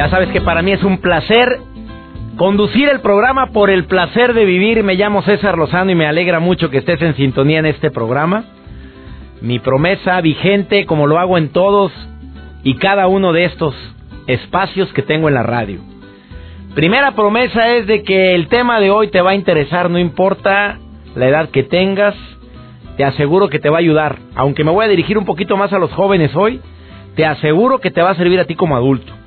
Ya sabes que para mí es un placer conducir el programa por el placer de vivir. Me llamo César Lozano y me alegra mucho que estés en sintonía en este programa. Mi promesa vigente, como lo hago en todos y cada uno de estos espacios que tengo en la radio. Primera promesa es de que el tema de hoy te va a interesar, no importa la edad que tengas, te aseguro que te va a ayudar. Aunque me voy a dirigir un poquito más a los jóvenes hoy, te aseguro que te va a servir a ti como adulto.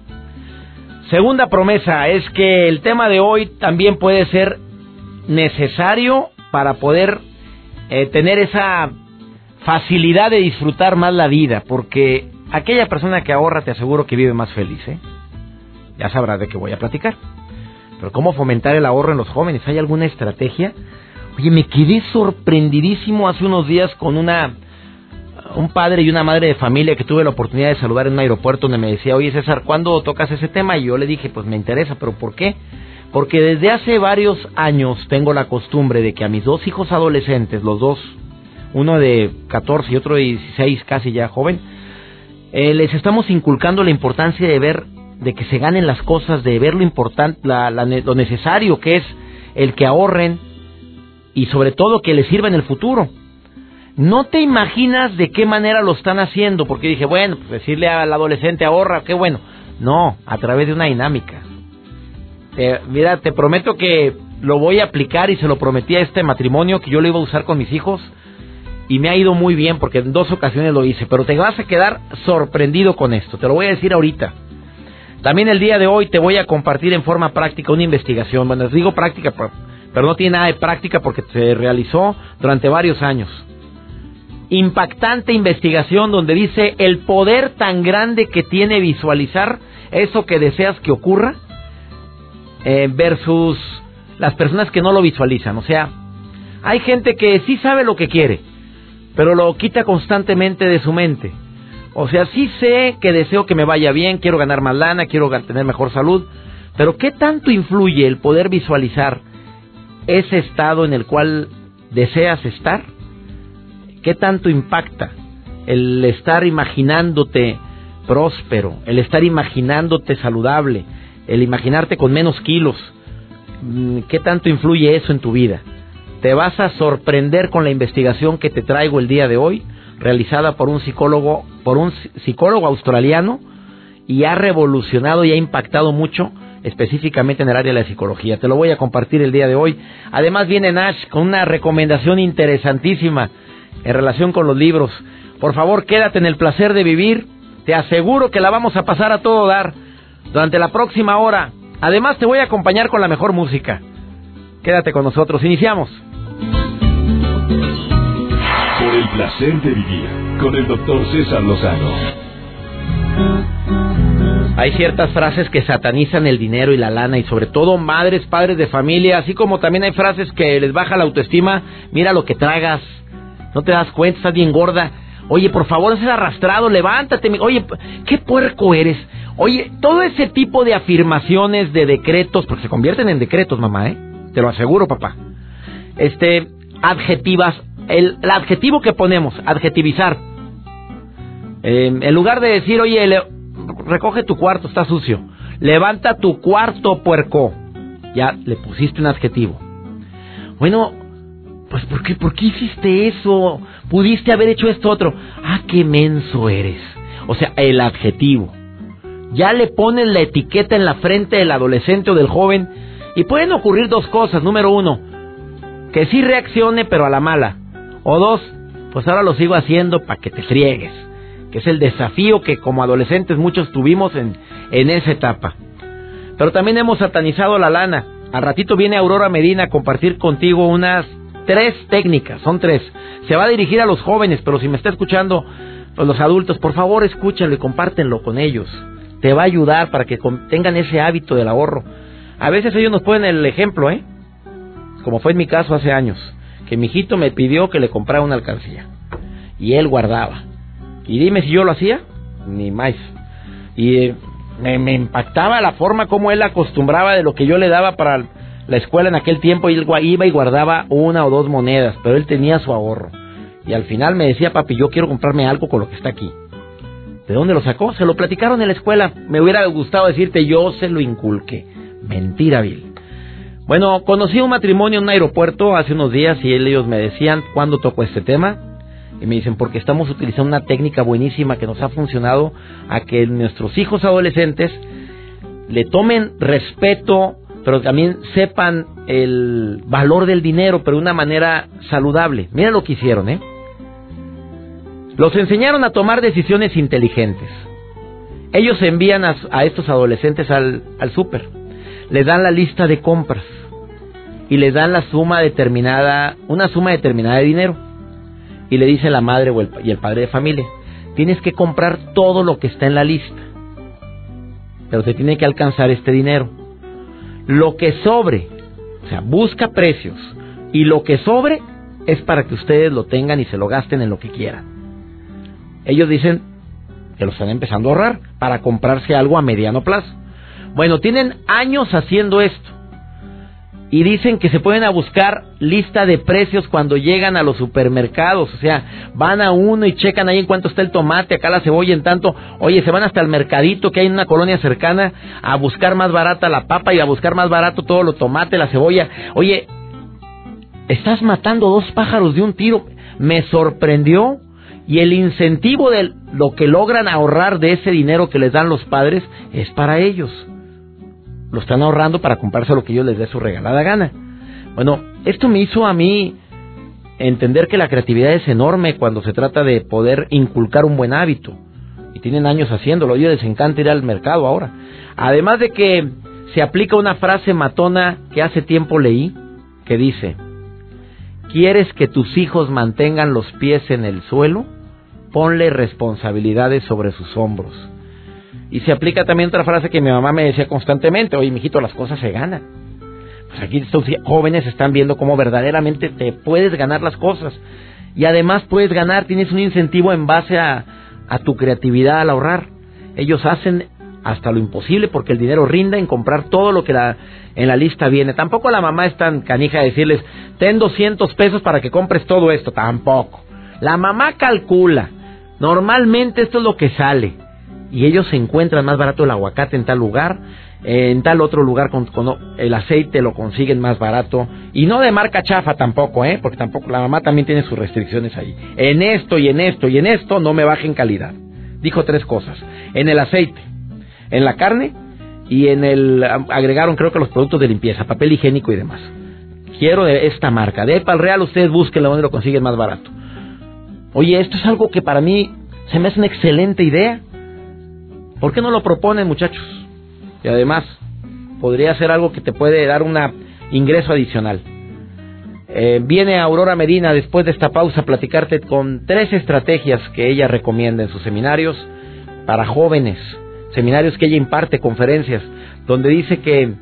Segunda promesa es que el tema de hoy también puede ser necesario para poder eh, tener esa facilidad de disfrutar más la vida, porque aquella persona que ahorra te aseguro que vive más feliz. ¿eh? Ya sabrás de qué voy a platicar. Pero ¿cómo fomentar el ahorro en los jóvenes? ¿Hay alguna estrategia? Oye, me quedé sorprendidísimo hace unos días con una un padre y una madre de familia que tuve la oportunidad de saludar en un aeropuerto donde me decía, oye César, ¿cuándo tocas ese tema? Y yo le dije, pues me interesa, pero ¿por qué? Porque desde hace varios años tengo la costumbre de que a mis dos hijos adolescentes, los dos, uno de 14 y otro de 16, casi ya joven, eh, les estamos inculcando la importancia de ver, de que se ganen las cosas, de ver lo importante, lo necesario que es el que ahorren y sobre todo que les sirva en el futuro. No te imaginas de qué manera lo están haciendo, porque dije, bueno, pues decirle al adolescente ahorra, qué bueno. No, a través de una dinámica. mira, te prometo que lo voy a aplicar y se lo prometí a este matrimonio que yo lo iba a usar con mis hijos y me ha ido muy bien porque en dos ocasiones lo hice, pero te vas a quedar sorprendido con esto, te lo voy a decir ahorita. También el día de hoy te voy a compartir en forma práctica una investigación, bueno, les digo práctica, pero no tiene nada de práctica porque se realizó durante varios años impactante investigación donde dice el poder tan grande que tiene visualizar eso que deseas que ocurra eh, versus las personas que no lo visualizan. O sea, hay gente que sí sabe lo que quiere, pero lo quita constantemente de su mente. O sea, sí sé que deseo que me vaya bien, quiero ganar más lana, quiero tener mejor salud, pero ¿qué tanto influye el poder visualizar ese estado en el cual deseas estar? ¿Qué tanto impacta el estar imaginándote próspero, el estar imaginándote saludable, el imaginarte con menos kilos? Mm, ¿Qué tanto influye eso en tu vida? Te vas a sorprender con la investigación que te traigo el día de hoy, realizada por un psicólogo, por un psicólogo australiano y ha revolucionado y ha impactado mucho específicamente en el área de la psicología. Te lo voy a compartir el día de hoy. Además viene Nash con una recomendación interesantísima en relación con los libros. Por favor, quédate en el placer de vivir. Te aseguro que la vamos a pasar a todo dar durante la próxima hora. Además, te voy a acompañar con la mejor música. Quédate con nosotros. Iniciamos. Por el placer de vivir con el doctor César Lozano. Hay ciertas frases que satanizan el dinero y la lana y sobre todo madres, padres de familia, así como también hay frases que les baja la autoestima. Mira lo que tragas, no te das cuenta, estás bien gorda. Oye, por favor, estás arrastrado, levántate. Oye, qué puerco eres. Oye, todo ese tipo de afirmaciones, de decretos, porque se convierten en decretos, mamá, ¿eh? Te lo aseguro, papá. Este, adjetivas, el, adjetivo que ponemos, adjetivizar. Em, en lugar de decir, oye, recoge tu cuarto, está sucio. Levanta tu cuarto, puerco. Ya le pusiste un adjetivo. Bueno, pues ¿por qué, ¿por qué hiciste eso? Pudiste haber hecho esto otro. Ah, qué menso eres. O sea, el adjetivo. Ya le ponen la etiqueta en la frente del adolescente o del joven y pueden ocurrir dos cosas. Número uno, que sí reaccione pero a la mala. O dos, pues ahora lo sigo haciendo para que te friegues. Que es el desafío que como adolescentes muchos tuvimos en, en esa etapa. Pero también hemos satanizado la lana. Al ratito viene Aurora Medina a compartir contigo unas tres técnicas, son tres. Se va a dirigir a los jóvenes, pero si me está escuchando los adultos, por favor escúchenlo y compártenlo con ellos. Te va a ayudar para que tengan ese hábito del ahorro. A veces ellos nos ponen el ejemplo, ¿eh? Como fue en mi caso hace años, que mi hijito me pidió que le comprara una alcancía. Y él guardaba. Y dime si yo lo hacía, ni más. Y eh, me, me, impactaba la forma como él acostumbraba de lo que yo le daba para la escuela en aquel tiempo. Él iba y guardaba una o dos monedas, pero él tenía su ahorro. Y al final me decía, papi, yo quiero comprarme algo con lo que está aquí. ¿De dónde lo sacó? Se lo platicaron en la escuela. Me hubiera gustado decirte, yo se lo inculqué. Mentira, Bill. Bueno, conocí un matrimonio en un aeropuerto hace unos días y ellos me decían, ¿cuándo tocó este tema? Y me dicen, porque estamos utilizando una técnica buenísima que nos ha funcionado a que nuestros hijos adolescentes le tomen respeto, pero también sepan el valor del dinero, pero de una manera saludable. Mira lo que hicieron, ¿eh? Los enseñaron a tomar decisiones inteligentes. Ellos envían a, estos adolescentes al, al súper, les dan la lista de compras y les dan la suma determinada, una suma determinada de dinero. Y le dice la madre o el, y el padre de familia, tienes que comprar todo lo que está en la lista, pero te tiene que alcanzar este dinero. Lo que sobre, o sea, busca precios, y lo que sobre es para que ustedes lo tengan y se lo gasten en lo que quieran. Ellos dicen que lo están empezando a ahorrar para comprarse algo a mediano plazo. Bueno, tienen años haciendo esto. Y dicen que se pueden a buscar lista de precios cuando llegan a los supermercados. O sea, van a uno y checan ahí en cuánto está el tomate, acá la cebolla en tanto. Oye, se van hasta el mercadito que hay en una colonia cercana a buscar más barata la papa y a buscar más barato todo lo tomate, la cebolla. Oye, estás matando dos pájaros de un tiro. Me sorprendió y el incentivo de lo que logran ahorrar de ese dinero que les dan los padres es para ellos. Lo están ahorrando para comprarse lo que ellos les dé su regalada gana. Bueno, esto me hizo a mí entender que la creatividad es enorme cuando se trata de poder inculcar un buen hábito. Y tienen años haciéndolo. Ellos les encanta ir al mercado ahora. Además de que se aplica una frase matona que hace tiempo leí, que dice, ¿Quieres que tus hijos mantengan los pies en el suelo? Ponle responsabilidades sobre sus hombros. Y se aplica también otra frase que mi mamá me decía constantemente, oye, mijito, las cosas se ganan. Pues aquí estos jóvenes están viendo cómo verdaderamente te puedes ganar las cosas. Y además puedes ganar, tienes un incentivo en base a, a tu creatividad al ahorrar. Ellos hacen hasta lo imposible porque el dinero rinda en comprar todo lo que la, en la lista viene. Tampoco la mamá es tan canija de decirles, ten 200 pesos para que compres todo esto. Tampoco. La mamá calcula. Normalmente esto es lo que sale. Y ellos encuentran más barato el aguacate en tal lugar, en tal otro lugar con, el aceite lo consiguen más barato. Y no de marca chafa tampoco, ¿eh? Porque tampoco la mamá también tiene sus restricciones ahí. En esto y en esto y en esto no me bajen calidad. Dijo tres cosas. En el aceite, en la carne y en el agregaron creo que los productos de limpieza, papel higiénico y demás. Quiero de esta marca. De Epal Real ustedes busquen donde lo consiguen más barato. Oye, esto es algo que para mí se me hace una excelente idea. ¿Por qué no lo proponen, muchachos? Y además, podría ser algo que te puede dar un ingreso adicional. Eh, viene Aurora Medina después de esta pausa a platicarte con tres estrategias que ella recomienda en sus seminarios para jóvenes seminarios que ella imparte, conferencias, donde dice que,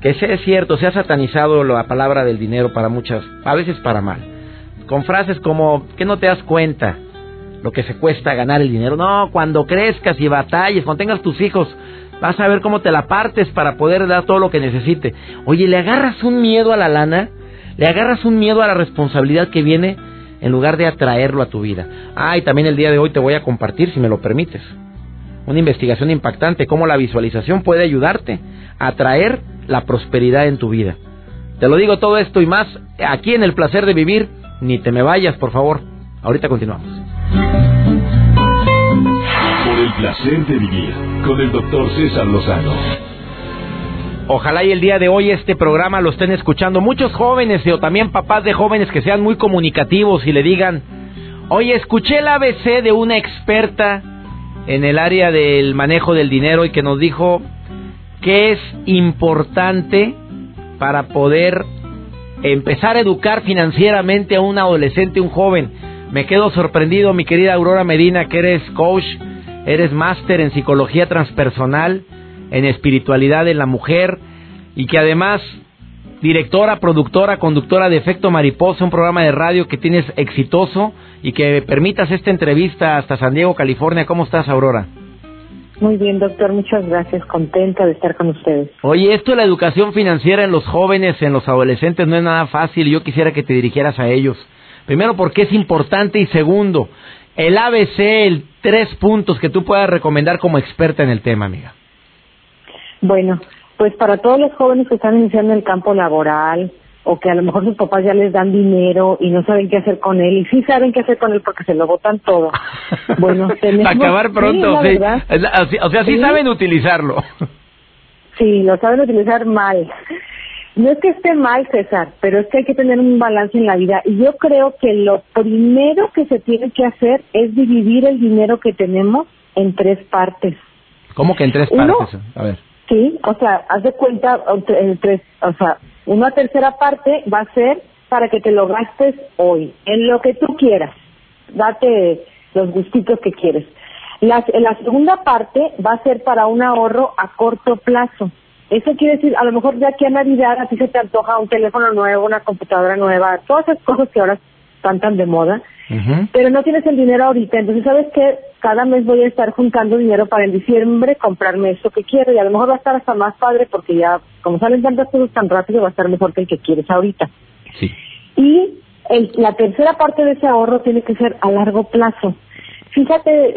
que es cierto, se ha satanizado la palabra del dinero para muchas, a veces para mal. Con frases como, que no te das cuenta lo que se cuesta ganar el dinero. No, cuando crezcas y batalles, cuando tengas tus hijos, vas a ver cómo te la partes para poder dar todo lo que necesite. Oye, le agarras un miedo a la lana, le agarras un miedo a la responsabilidad que viene en lugar de atraerlo a tu vida. Ah, y también el día de hoy te voy a compartir, si me lo permites una investigación impactante, cómo la visualización puede ayudarte a traer la prosperidad en tu vida. Te lo digo todo esto y más aquí en el placer de vivir. Ni te me vayas, por favor. Ahorita continuamos. El placer de vivir con el doctor César Lozano. Ojalá y el día de hoy este programa lo estén escuchando muchos jóvenes o también papás de jóvenes que sean muy comunicativos y le digan, oye, escuché el ABC de una experta en el área del manejo del dinero y que nos dijo que es importante para poder empezar a educar financieramente a un adolescente, un joven. Me quedo sorprendido, mi querida Aurora Medina, que eres coach, eres máster en psicología transpersonal, en espiritualidad de la mujer y que además directora, productora, conductora de Efecto Mariposa, un programa de radio que tienes exitoso y que permitas esta entrevista hasta San Diego, California. ¿Cómo estás, Aurora? Muy bien, doctor, muchas gracias. Contenta de estar con ustedes. Oye, esto de la educación financiera en los jóvenes, en los adolescentes, no es nada fácil. Yo quisiera que te dirigieras a ellos. Primero, porque es importante y segundo, el ABC, el tres puntos que tú puedas recomendar como experta en el tema, amiga. Bueno, pues para todos los jóvenes que están iniciando el campo laboral, o que a lo mejor sus papás ya les dan dinero y no saben qué hacer con él y sí saben qué hacer con él porque se lo botan todo. Bueno, tenemos acabar pronto, sí, O sea, sí, saben utilizarlo. Sí, lo saben utilizar mal. No es que esté mal, César, pero es que hay que tener un balance en la vida. Y yo creo que lo primero que se tiene que hacer es dividir el dinero que tenemos en tres partes. ¿Cómo que en tres partes? a ver. Sí, o sea, haz de cuenta, en tres, o sea, una tercera parte va a ser para que te lo gastes hoy, en lo que tú quieras. Date los gustitos que quieres. La, la segunda parte va a ser para un ahorro a corto plazo. Eso quiere decir, a lo mejor ya que a Navidad a ti se te antoja un teléfono nuevo, una computadora nueva, todas esas cosas que ahora están tan de moda, pero no tienes el dinero ahorita. Entonces, ¿sabes qué? Cada mes voy a estar juntando dinero para en diciembre comprarme eso que quiero y a lo mejor va a estar hasta más padre porque ya, como salen tantas cosas tan rápido, va a estar mejor que el que quieres ahorita. Sí. Y el, la tercera parte de ese ahorro tiene que ser a largo plazo. Fíjate,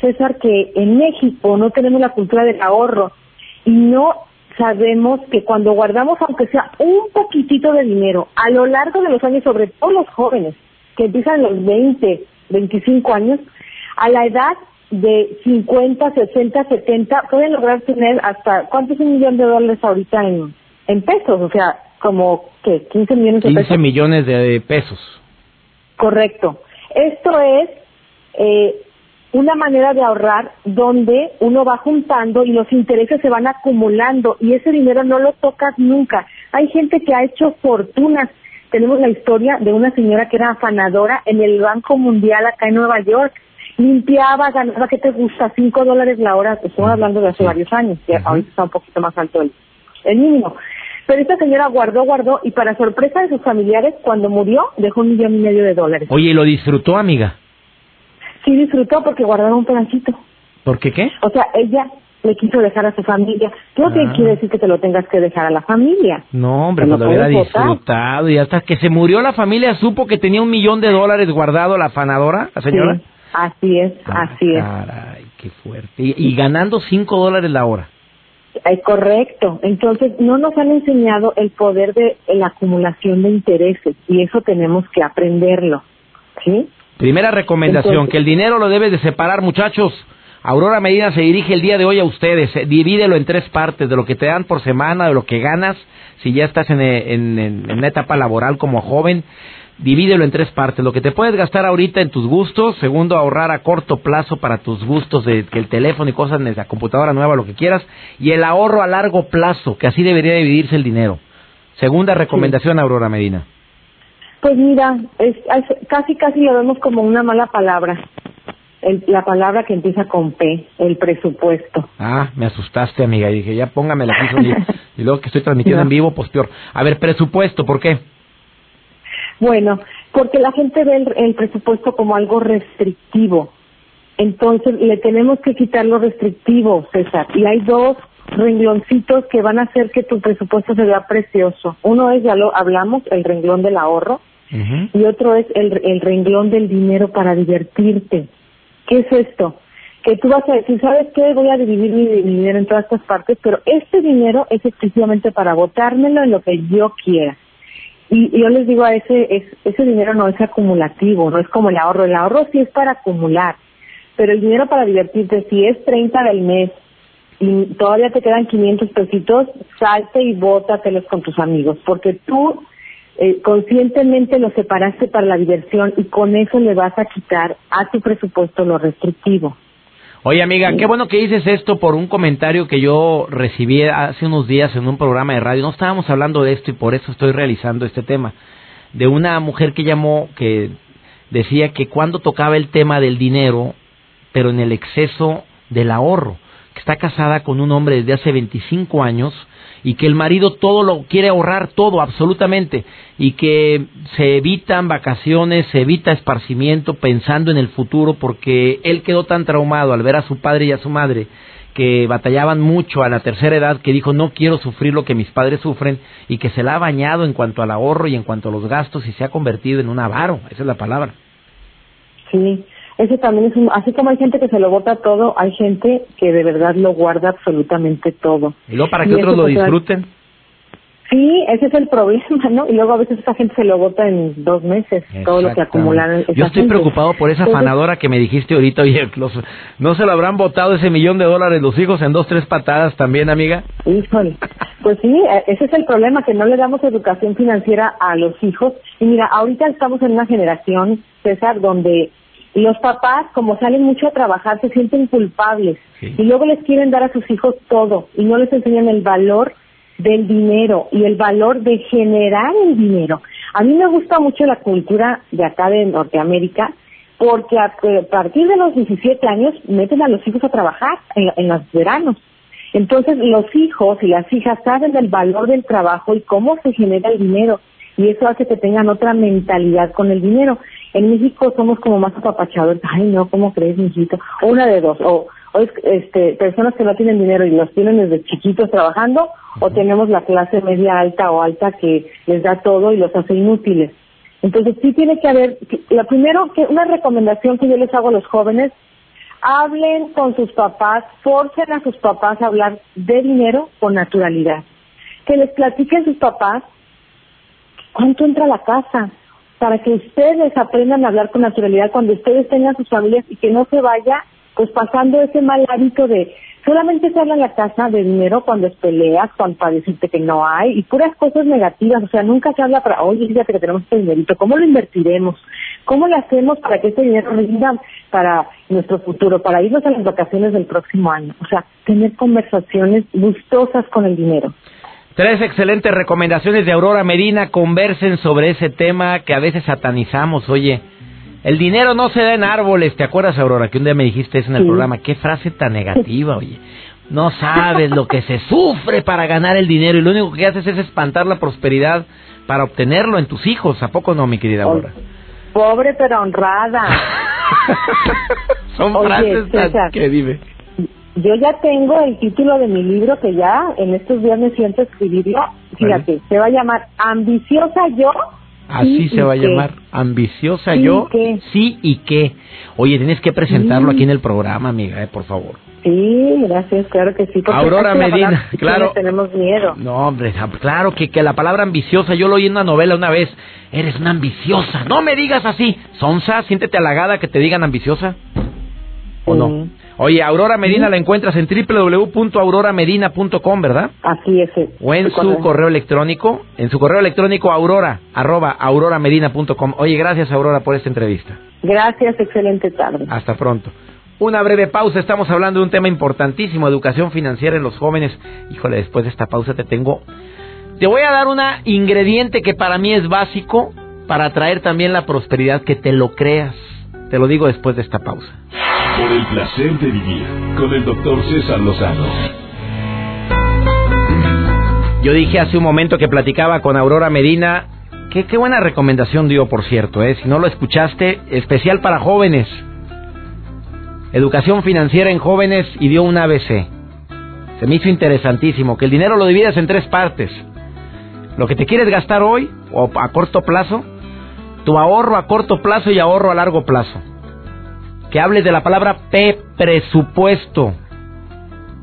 César, que en México no tenemos la cultura del ahorro y no sabemos que cuando guardamos, aunque sea un poquitito de dinero, a lo largo de los años, sobre todo los jóvenes, que empiezan los 20, 25 años, a la edad de 50, 60, 70, pueden lograr tener hasta, ¿cuánto es un millón de dólares ahorita en, en pesos? O sea, como, ¿qué? 15 millones de pesos. 15 millones de pesos. Correcto. Esto es eh, una manera de ahorrar donde uno va juntando y los intereses se van acumulando y ese dinero no lo tocas nunca. Hay gente que ha hecho fortunas tenemos la historia de una señora que era afanadora en el Banco Mundial acá en Nueva York. Limpiaba, ganaba, ¿qué te gusta? Cinco dólares la hora. Estamos hablando de hace varios años, que ahorita está un poquito más alto el, el mínimo. Pero esta señora guardó, guardó y para sorpresa de sus familiares, cuando murió, dejó un millón y medio de dólares. Oye, ¿y lo disfrutó, amiga? Sí, disfrutó porque guardaba un pedacito. ¿Por qué qué? O sea, ella le quiso dejar a su familia. No ah. quiere decir que te lo tengas que dejar a la familia. No, hombre, pues lo hubiera disfrutado y hasta que se murió la familia supo que tenía un millón de dólares guardado la afanadora, la señora. así es, ah, así es. Caray, qué fuerte. Y, ganando cinco dólares la hora. Es correcto. Entonces, no nos han enseñado el poder de la acumulación de intereses y eso tenemos que aprenderlo. ¿Sí? Primera recomendación, que el dinero lo debes de separar, muchachos. Aurora Medina se dirige el día de hoy a ustedes. Eh, divídelo en tres partes, de lo que te dan por semana, de lo que ganas, si ya estás en, eh, en, una etapa laboral como joven, divídelo en tres partes. Lo que te puedes gastar ahorita en tus gustos, segundo, ahorrar a corto plazo para tus gustos, de que el teléfono y cosas, la computadora nueva, lo que quieras, y el ahorro a largo plazo, que así debería dividirse el dinero. Segunda recomendación, Aurora Medina. Pues mira, es, casi casi lo vemos como una mala palabra la palabra que empieza con P, el presupuesto. Ah, me asustaste, amiga. Y dije, ya póngame aquí. y, y luego que estoy transmitiendo en vivo, pues peor. A ver, presupuesto, ¿por qué? Bueno, porque la gente ve el, presupuesto como algo restrictivo. Entonces, le tenemos que quitar lo restrictivo, César. Y hay dos rengloncitos que van a hacer que tu presupuesto se vea precioso. Uno es, ya lo hablamos, el renglón del ahorro. Y otro es el, el renglón del dinero para divertirte. ¿Qué es esto? Que tú vas a decir, ¿sabes qué? Voy a dividir mi, dinero en todas estas partes, pero este dinero es exclusivamente para botármelo en lo que yo quiera. Y, yo les digo a ese, ese dinero no es acumulativo, no es como el ahorro. El ahorro sí es para acumular, pero el dinero para divertirte, si es 30 del mes y todavía te quedan 500 pesitos, salte y bótatelos con tus amigos, porque tú eh, conscientemente lo separaste para la diversión y con eso le vas a quitar a tu presupuesto lo restrictivo. Oye amiga, qué bueno que dices esto por un comentario que yo recibí hace unos días en un programa de radio. No estábamos hablando de esto y por eso estoy realizando este tema. De una mujer que llamó que decía que cuando tocaba el tema del dinero, pero en el exceso del ahorro, está casada con un hombre desde hace 25 años y que el marido todo lo quiere ahorrar, todo, absolutamente, y que se evitan vacaciones, se evita esparcimiento pensando en el futuro porque él quedó tan traumado al ver a su padre y a su madre que batallaban mucho a la tercera edad, que dijo no quiero sufrir lo que mis padres sufren y que se la ha bañado en cuanto al ahorro y en cuanto a los gastos y se ha convertido en un avaro, esa es la palabra. Sí, ese también es un, así como hay gente que se lo bota todo, hay gente que de verdad lo guarda absolutamente todo. Y luego para que otros lo disfruten. Sí, ese es el problema, ¿no? Y luego a veces esa gente se lo bota en dos meses, todo lo que acumularon. Yo estoy preocupado por esa fanadora que me dijiste ahorita, oye, ¿no se lo habrán botado ese millón de dólares los hijos en dos, tres patadas también, amiga? Híjole, pues sí, e, ese es el problema, que no le damos educación financiera a los hijos. Y mira, ahorita estamos en una generación, César, donde los papás, como salen mucho a trabajar, se sienten culpables y luego les quieren dar a sus hijos todo y no les enseñan el valor del dinero y el valor de generar el dinero. A mí me gusta mucho la cultura de acá de Norteamérica porque a partir de los 17 años meten a los hijos a trabajar en, los veranos. Entonces los hijos y las hijas saben del valor del trabajo y cómo se genera el dinero y eso hace que tengan otra mentalidad con el dinero. En México somos como más apapachadores. Ay, no, ¿cómo crees, mijito? O una de dos. O o este, personas que no tienen dinero y los tienen desde chiquitos trabajando, o tenemos la clase media alta o alta que les da todo y los hace inútiles. Entonces sí tiene que haber, la primero, que una recomendación que yo les hago a los jóvenes, hablen con sus papás, forcen a sus papás a hablar de dinero con naturalidad. Que les platiquen sus papás cuánto entra a la casa, para que ustedes aprendan a hablar con naturalidad cuando ustedes tengan sus familias y que no se vaya pues pasando ese mal hábito de solamente se habla en la casa de dinero cuando es peleas, cuando para decirte que no hay, y puras cosas negativas, o sea, nunca se habla para, oye, fíjate que tenemos este dinerito, ¿cómo lo invertiremos? ¿Cómo lo hacemos para que ese dinero rinda para nuestro futuro, para irnos a las vacaciones del próximo año? O sea, tener conversaciones gustosas con el dinero. Tres excelentes recomendaciones de Aurora Medina, conversen sobre ese tema que a veces satanizamos, oye, el dinero no se da en árboles, ¿te acuerdas, Aurora? Que un día me dijiste eso en el programa. Qué frase tan negativa, oye. No sabes lo que se sufre para ganar el dinero y lo único que haces es espantar la prosperidad para obtenerlo en tus hijos. ¿A poco no, mi querida Aurora? Pobre pero honrada. Son frases que dime. Yo ya tengo el título de mi libro que ya en estos días me siento escribirlo. Fíjate, se va a llamar Ambiciosa yo Así se va a llamar. Ambiciosa yo. Sí y qué. Oye, tienes que presentarlo aquí en el programa, amiga, eh, por favor. Sí, gracias, claro que sí. Aurora Medina, claro. Tenemos miedo. No, hombre, claro que, que la palabra ambiciosa, yo lo oí en una novela una vez. Eres una ambiciosa. No me digas así. Sonsa, siéntete halagada que te digan ambiciosa. ¿O no? Oye, Aurora Medina la encuentras en www.auroramedina.com, ¿verdad? Así es. O en su correo. electrónico, en su correo electrónico aurora, arroba auroramedina.com. Oye, gracias Aurora por esta entrevista. Gracias, excelente tarde. Hasta pronto. Una breve pausa, estamos hablando de un tema importantísimo, educación financiera en los jóvenes. Híjole, después de esta pausa te tengo... Te voy a dar un ingrediente que para mí es básico para atraer también la prosperidad, que te lo creas. Te lo digo después de esta pausa. Por el placer de vivir con el doctor César Lozano. Yo dije hace un momento que platicaba con Aurora Medina. Qué, qué buena recomendación dio, por cierto. ¿eh? Si no lo escuchaste, especial para jóvenes. Educación financiera en jóvenes y dio un ABC. Se me hizo interesantísimo que el dinero lo dividas en tres partes. Lo que te quieres gastar hoy o a corto plazo, tu ahorro a corto plazo y ahorro a largo plazo que hables de la palabra P, presupuesto.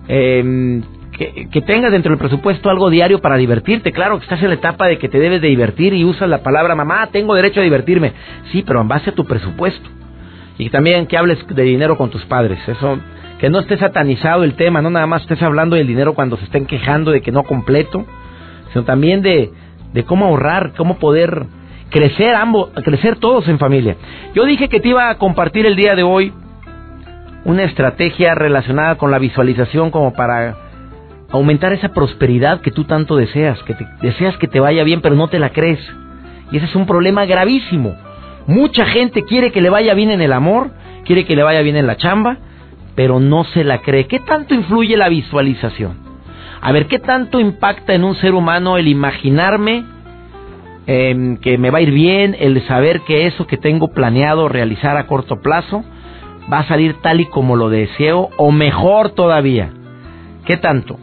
Em, que, tengas dentro del presupuesto algo diario para divertirte. Claro que estás en la etapa de que te debes de divertir y usas la palabra mamá, tengo derecho a divertirme. Sí, pero en base a tu presupuesto. Y también que hables de dinero con tus padres. Eso, que no esté satanizado el tema, no nada más estés hablando del dinero cuando se estén quejando de que no completo, sino también de, de cómo ahorrar, cómo poder crecer ambos, crecer todos en familia. Yo dije que te iba a compartir el día de hoy una estrategia relacionada con la visualización como para aumentar esa prosperidad que tú tanto deseas, que deseas que te vaya bien pero no te la crees. Y ese es un problema gravísimo. Mucha gente quiere que le vaya bien en el amor, quiere que le vaya bien en la chamba, pero no se la cree. ¿Qué tanto influye la visualización? A ver, ¿qué tanto impacta en un ser humano el imaginarme em, que me va a ir bien, el saber que eso que tengo planeado realizar a corto plazo va a salir tal y como lo deseo o mejor todavía? ¿Qué tanto?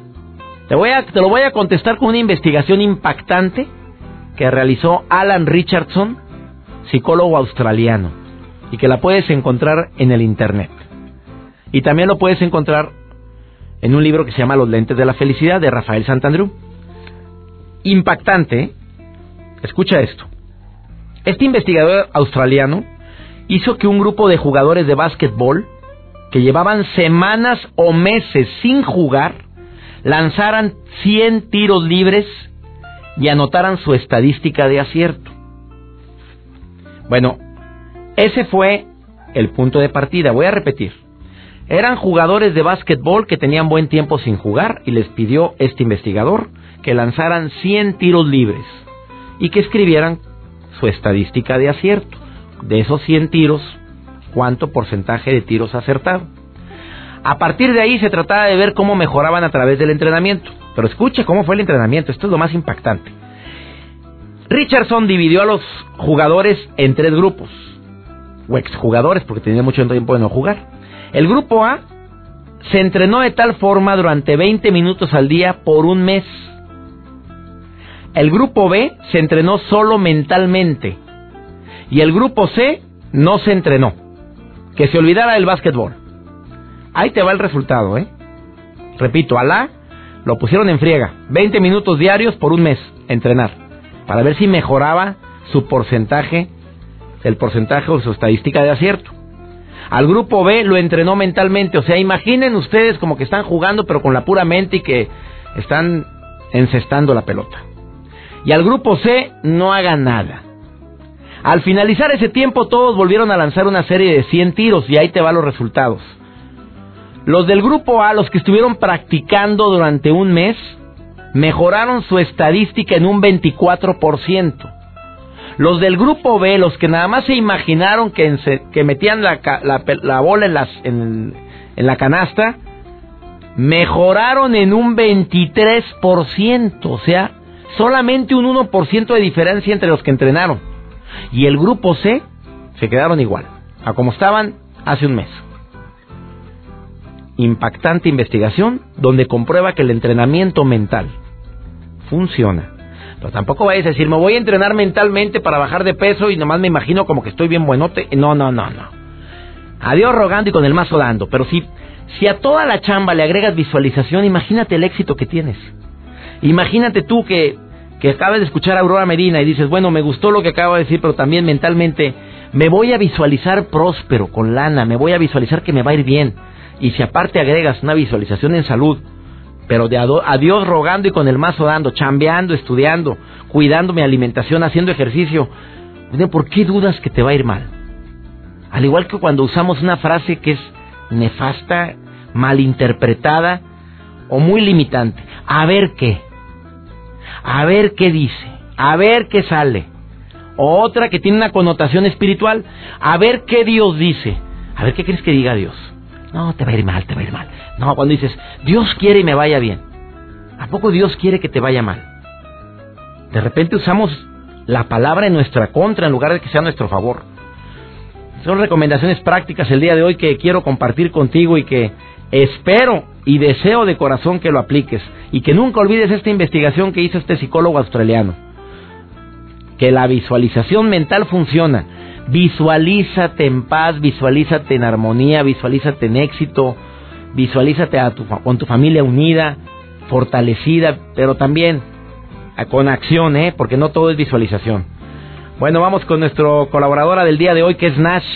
Te, voy a, te lo voy a contestar con una investigación impactante que realizó Alan Richardson, psicólogo australiano, y que la puedes encontrar en el Internet. Y también lo puedes encontrar en un libro que se llama Los lentes de la felicidad de Rafael Santandrú. Impactante. Escucha esto. Este investigador australiano hizo que un grupo de jugadores de básquetbol que llevaban semanas o meses sin jugar lanzaran 100 tiros libres y anotaran su estadística de acierto. Bueno, ese fue el punto de partida. Voy a repetir. Eran jugadores de básquetbol que tenían buen tiempo sin jugar y les pidió este investigador que lanzaran 100 tiros libres y que escribieran su estadística de acierto. De esos 100 tiros, cuánto porcentaje de tiros acertado. A partir de ahí se trataba de ver cómo mejoraban a través del entrenamiento. Pero escuche cómo fue el entrenamiento, esto es lo más impactante. Richardson dividió a los jugadores en tres grupos, o exjugadores, porque tenía mucho tiempo de no jugar. El grupo A se entrenó de tal forma durante 20 minutos al día por un mes. El grupo B se entrenó solo mentalmente. Y el grupo C no se entrenó. Que se olvidara del básquetbol. Ahí te va el resultado, ¿eh? Repito, al A lo pusieron en friega. 20 minutos diarios por un mes, entrenar. Para ver si mejoraba su porcentaje, el porcentaje o su estadística de acierto. Al grupo B lo entrenó mentalmente. O sea, imaginen ustedes como que están jugando pero con la pura mente y que están encestando la pelota. Y al grupo C no haga nada. Al finalizar ese tiempo todos volvieron a lanzar una serie de 100 tiros y ahí te van los resultados. Los del grupo A, los que estuvieron practicando durante un mes, mejoraron su estadística en un 24%. Los del grupo B, los que nada más se imaginaron que, metían la, bola en, en la canasta, mejoraron en un 23%, o sea, solamente un 1% de diferencia entre los que entrenaron. Y el grupo C se quedaron igual, a como estaban hace un mes. Impactante investigación donde comprueba que el entrenamiento mental funciona pero tampoco vayas a decir, me voy a entrenar mentalmente para bajar de peso y nomás me imagino como que estoy bien buenote. No, no, no, no. Adiós rogando y con el mazo dando. Pero si, si a toda la chamba le agregas visualización, imagínate el éxito que tienes. Imagínate tú que, que acabas de escuchar a Aurora Medina y dices, bueno, me gustó lo que acabo de decir, pero también mentalmente me voy a visualizar próspero, con lana, me voy a visualizar que me va a ir bien. Y si aparte agregas una visualización en salud, pero de a Dios rogando y con el mazo dando, chambeando, estudiando, cuidando mi alimentación, haciendo ejercicio. ¿Por qué dudas que te va a ir mal? Al igual que cuando usamos una frase que es nefasta, malinterpretada o muy limitante. A ver qué. A ver qué dice. A ver qué sale. Otra que tiene una connotación espiritual. A ver qué Dios dice. A ver qué crees que diga Dios. No, te va a ir mal, te va a ir mal. No, cuando dices, Dios quiere y me vaya bien. ¿A poco Dios quiere que te vaya mal? De repente usamos la palabra en nuestra contra en lugar de que sea a nuestro favor. Son recomendaciones prácticas el día de hoy que quiero compartir contigo y que espero y deseo de corazón que lo apliques y que nunca olvides esta investigación que hizo este psicólogo australiano. Que la visualización mental funciona Visualízate en paz, visualízate en armonía, visualízate en éxito, visualízate a tu, con tu familia unida, fortalecida, pero también con acción, ¿eh? porque no todo es visualización. Bueno, vamos con nuestra colaboradora del día de hoy, que es Nash.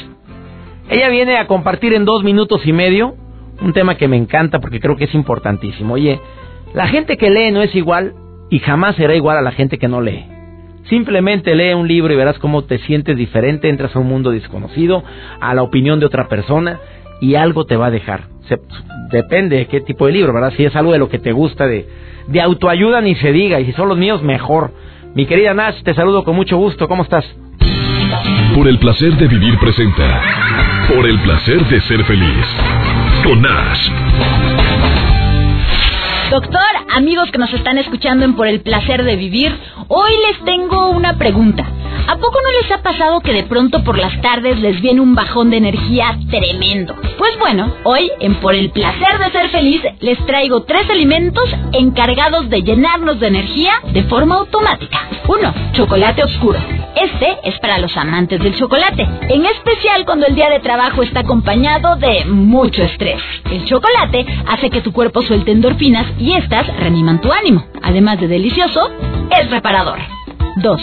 Ella viene a compartir en dos minutos y medio un tema que me encanta porque creo que es importantísimo. Oye, la gente que lee no es igual y jamás será igual a la gente que no lee. Simplemente lee un libro y verás cómo te sientes diferente, entras a un mundo desconocido, a la opinión de otra persona y algo te va a dejar. depende de qué tipo de libro, ¿verdad? Si es algo de lo que te gusta, de, de autoayuda ni se diga, y si son los míos, mejor. Mi querida Nash, te saludo con mucho gusto, ¿cómo estás? Por el placer de vivir presenta. Por el placer de ser feliz. Doctor, amigos que nos están escuchando en Por el placer de vivir, hoy les tengo una pregunta. ¿A poco no les ha pasado que de pronto por las tardes les viene un bajón de energía tremendo? Pues bueno, hoy en Por el placer de ser feliz les traigo tres alimentos encargados de llenarnos de energía de forma automática. Uno, chocolate oscuro. Este es para los amantes del chocolate, en especial cuando el día de trabajo está acompañado de mucho estrés. El chocolate hace que tu cuerpo suelte endorfinas y estas reaniman tu ánimo. Además de delicioso, es reparador. 2.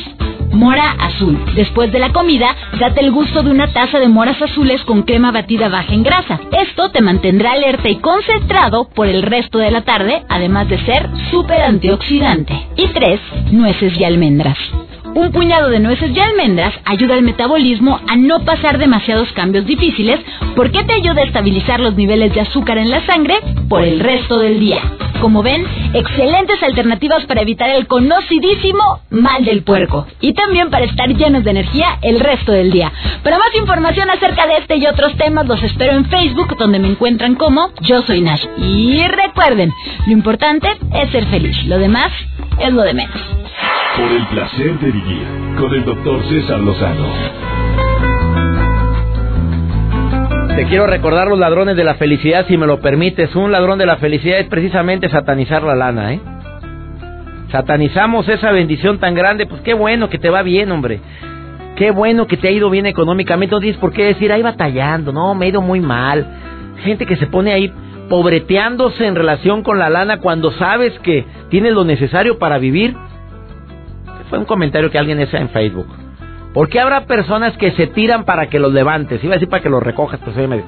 Mora azul. Después de la comida, date el gusto de una taza de moras azules con crema batida baja en grasa. Esto te mantendrá alerta y concentrado por el resto de la tarde, además de ser súper antioxidante. Y 3. Nueces y almendras. Un puñado de nueces y almendras ayuda al metabolismo a no pasar demasiados cambios difíciles porque te ayuda a estabilizar los niveles de azúcar en la sangre por el resto del día. Como ven, excelentes alternativas para evitar el conocidísimo mal del puerco y también para estar llenos de energía el resto del día. Para más información acerca de este y otros temas los espero en Facebook donde me encuentran como Yo Soy Nash. Y recuerden, lo importante es ser feliz, lo demás es lo de menos. Por el placer de vivir con el doctor César Lozano. Te quiero recordar los ladrones de la felicidad, si me lo permites. Un ladrón de la felicidad es precisamente satanizar la lana, ¿eh? Satanizamos esa bendición tan grande, pues qué bueno que te va bien, hombre. Qué bueno que te ha ido bien económicamente. No tienes por qué decir, ahí batallando, no, me ha ido muy mal. Gente que se pone ahí pobreteándose en relación con la lana cuando sabes que tienes lo necesario para vivir. Fue un comentario que alguien hizo en Facebook. ¿Por qué habrá personas que se tiran para que los levantes? Iba a decir para que los recojas, pero soy medio.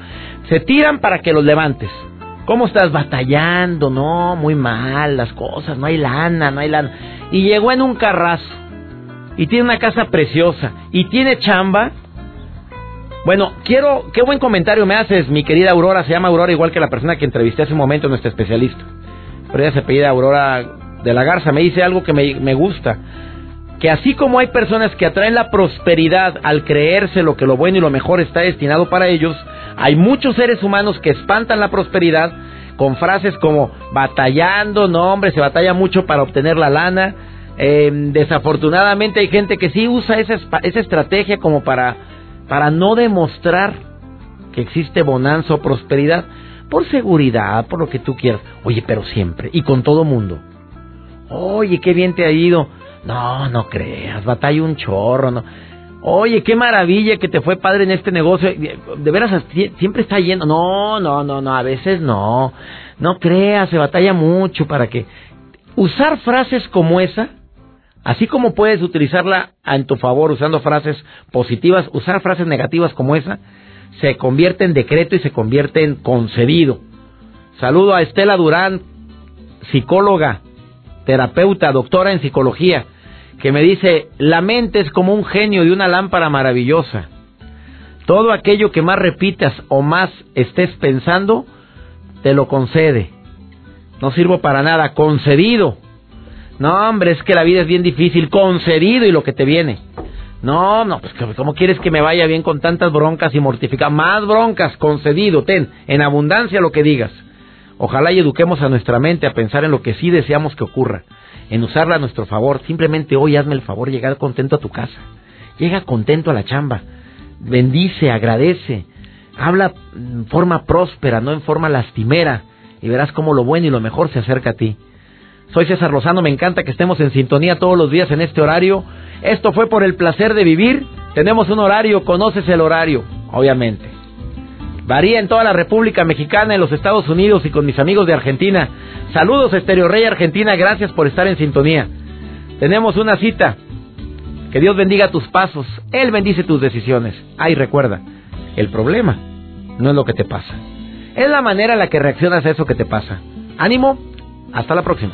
Se tiran para que los levantes. ¿Cómo estás batallando? No, muy mal las cosas, no hay lana, no hay lana. Y llegó en un carrazo. Y tiene una casa preciosa. Y tiene chamba. Bueno, quiero, qué buen comentario me haces, mi querida Aurora. Se llama Aurora igual que la persona que entrevisté hace un momento, nuestra especialista. Pero ella se apellida Aurora de la Garza. Me dice algo que me, me gusta que así como hay personas que atraen la prosperidad al creerse lo que lo bueno y lo mejor está destinado para ellos, hay muchos seres humanos que espantan la prosperidad con frases como batallando, no hombre, se batalla mucho para obtener la lana. Em, desafortunadamente hay gente que sí usa esa, esa estrategia como para, para no demostrar que existe bonanza o prosperidad por seguridad, por lo que tú quieras. Oye, pero siempre y con todo mundo. Oye, qué bien te ha ido. No, no creas, batalla un chorro, no. Oye, qué maravilla que te fue padre en este negocio. De veras, siempre está yendo. No, no, no, no, a veces no. No creas, se batalla mucho para que... Usar frases como esa, así como puedes utilizarla en tu favor usando frases positivas, usar frases negativas como esa, se convierte en decreto y se convierte en concedido. Saludo a Estela Durán, psicóloga terapeuta, doctora en psicología, que me dice, la mente es como un genio de una lámpara maravillosa. Todo aquello que más repitas o más estés pensando, te lo concede. No sirvo para nada, concedido. No, hombre, es que la vida es bien difícil, concedido y lo que te viene. No, no, pues ¿cómo quieres que me vaya bien con tantas broncas y mortificar? Más broncas, concedido, ten, en abundancia lo que digas. Ojalá y eduquemos a nuestra mente a pensar en lo que sí deseamos que ocurra, en usarla a nuestro favor. Simplemente hoy hazme el favor de llegar contento a tu casa. Llega contento a la chamba. Bendice, agradece. Habla en forma próspera, no en forma lastimera. Y verás cómo lo bueno y lo mejor se acerca a ti. Soy César Lozano, me encanta que estemos en sintonía todos los días en este horario. Esto fue por el placer de vivir. Tenemos un horario, conoces el horario, obviamente. Varía en toda la República Mexicana, en los Estados Unidos y con mis amigos de Argentina. Saludos, Estereo Rey Argentina, gracias por estar en sintonía. Tenemos una cita. Que Dios bendiga tus pasos, Él bendice tus decisiones. Ay, recuerda, el problema no es lo que te pasa, es la manera en la que reaccionas a eso que te pasa. Ánimo, hasta la próxima.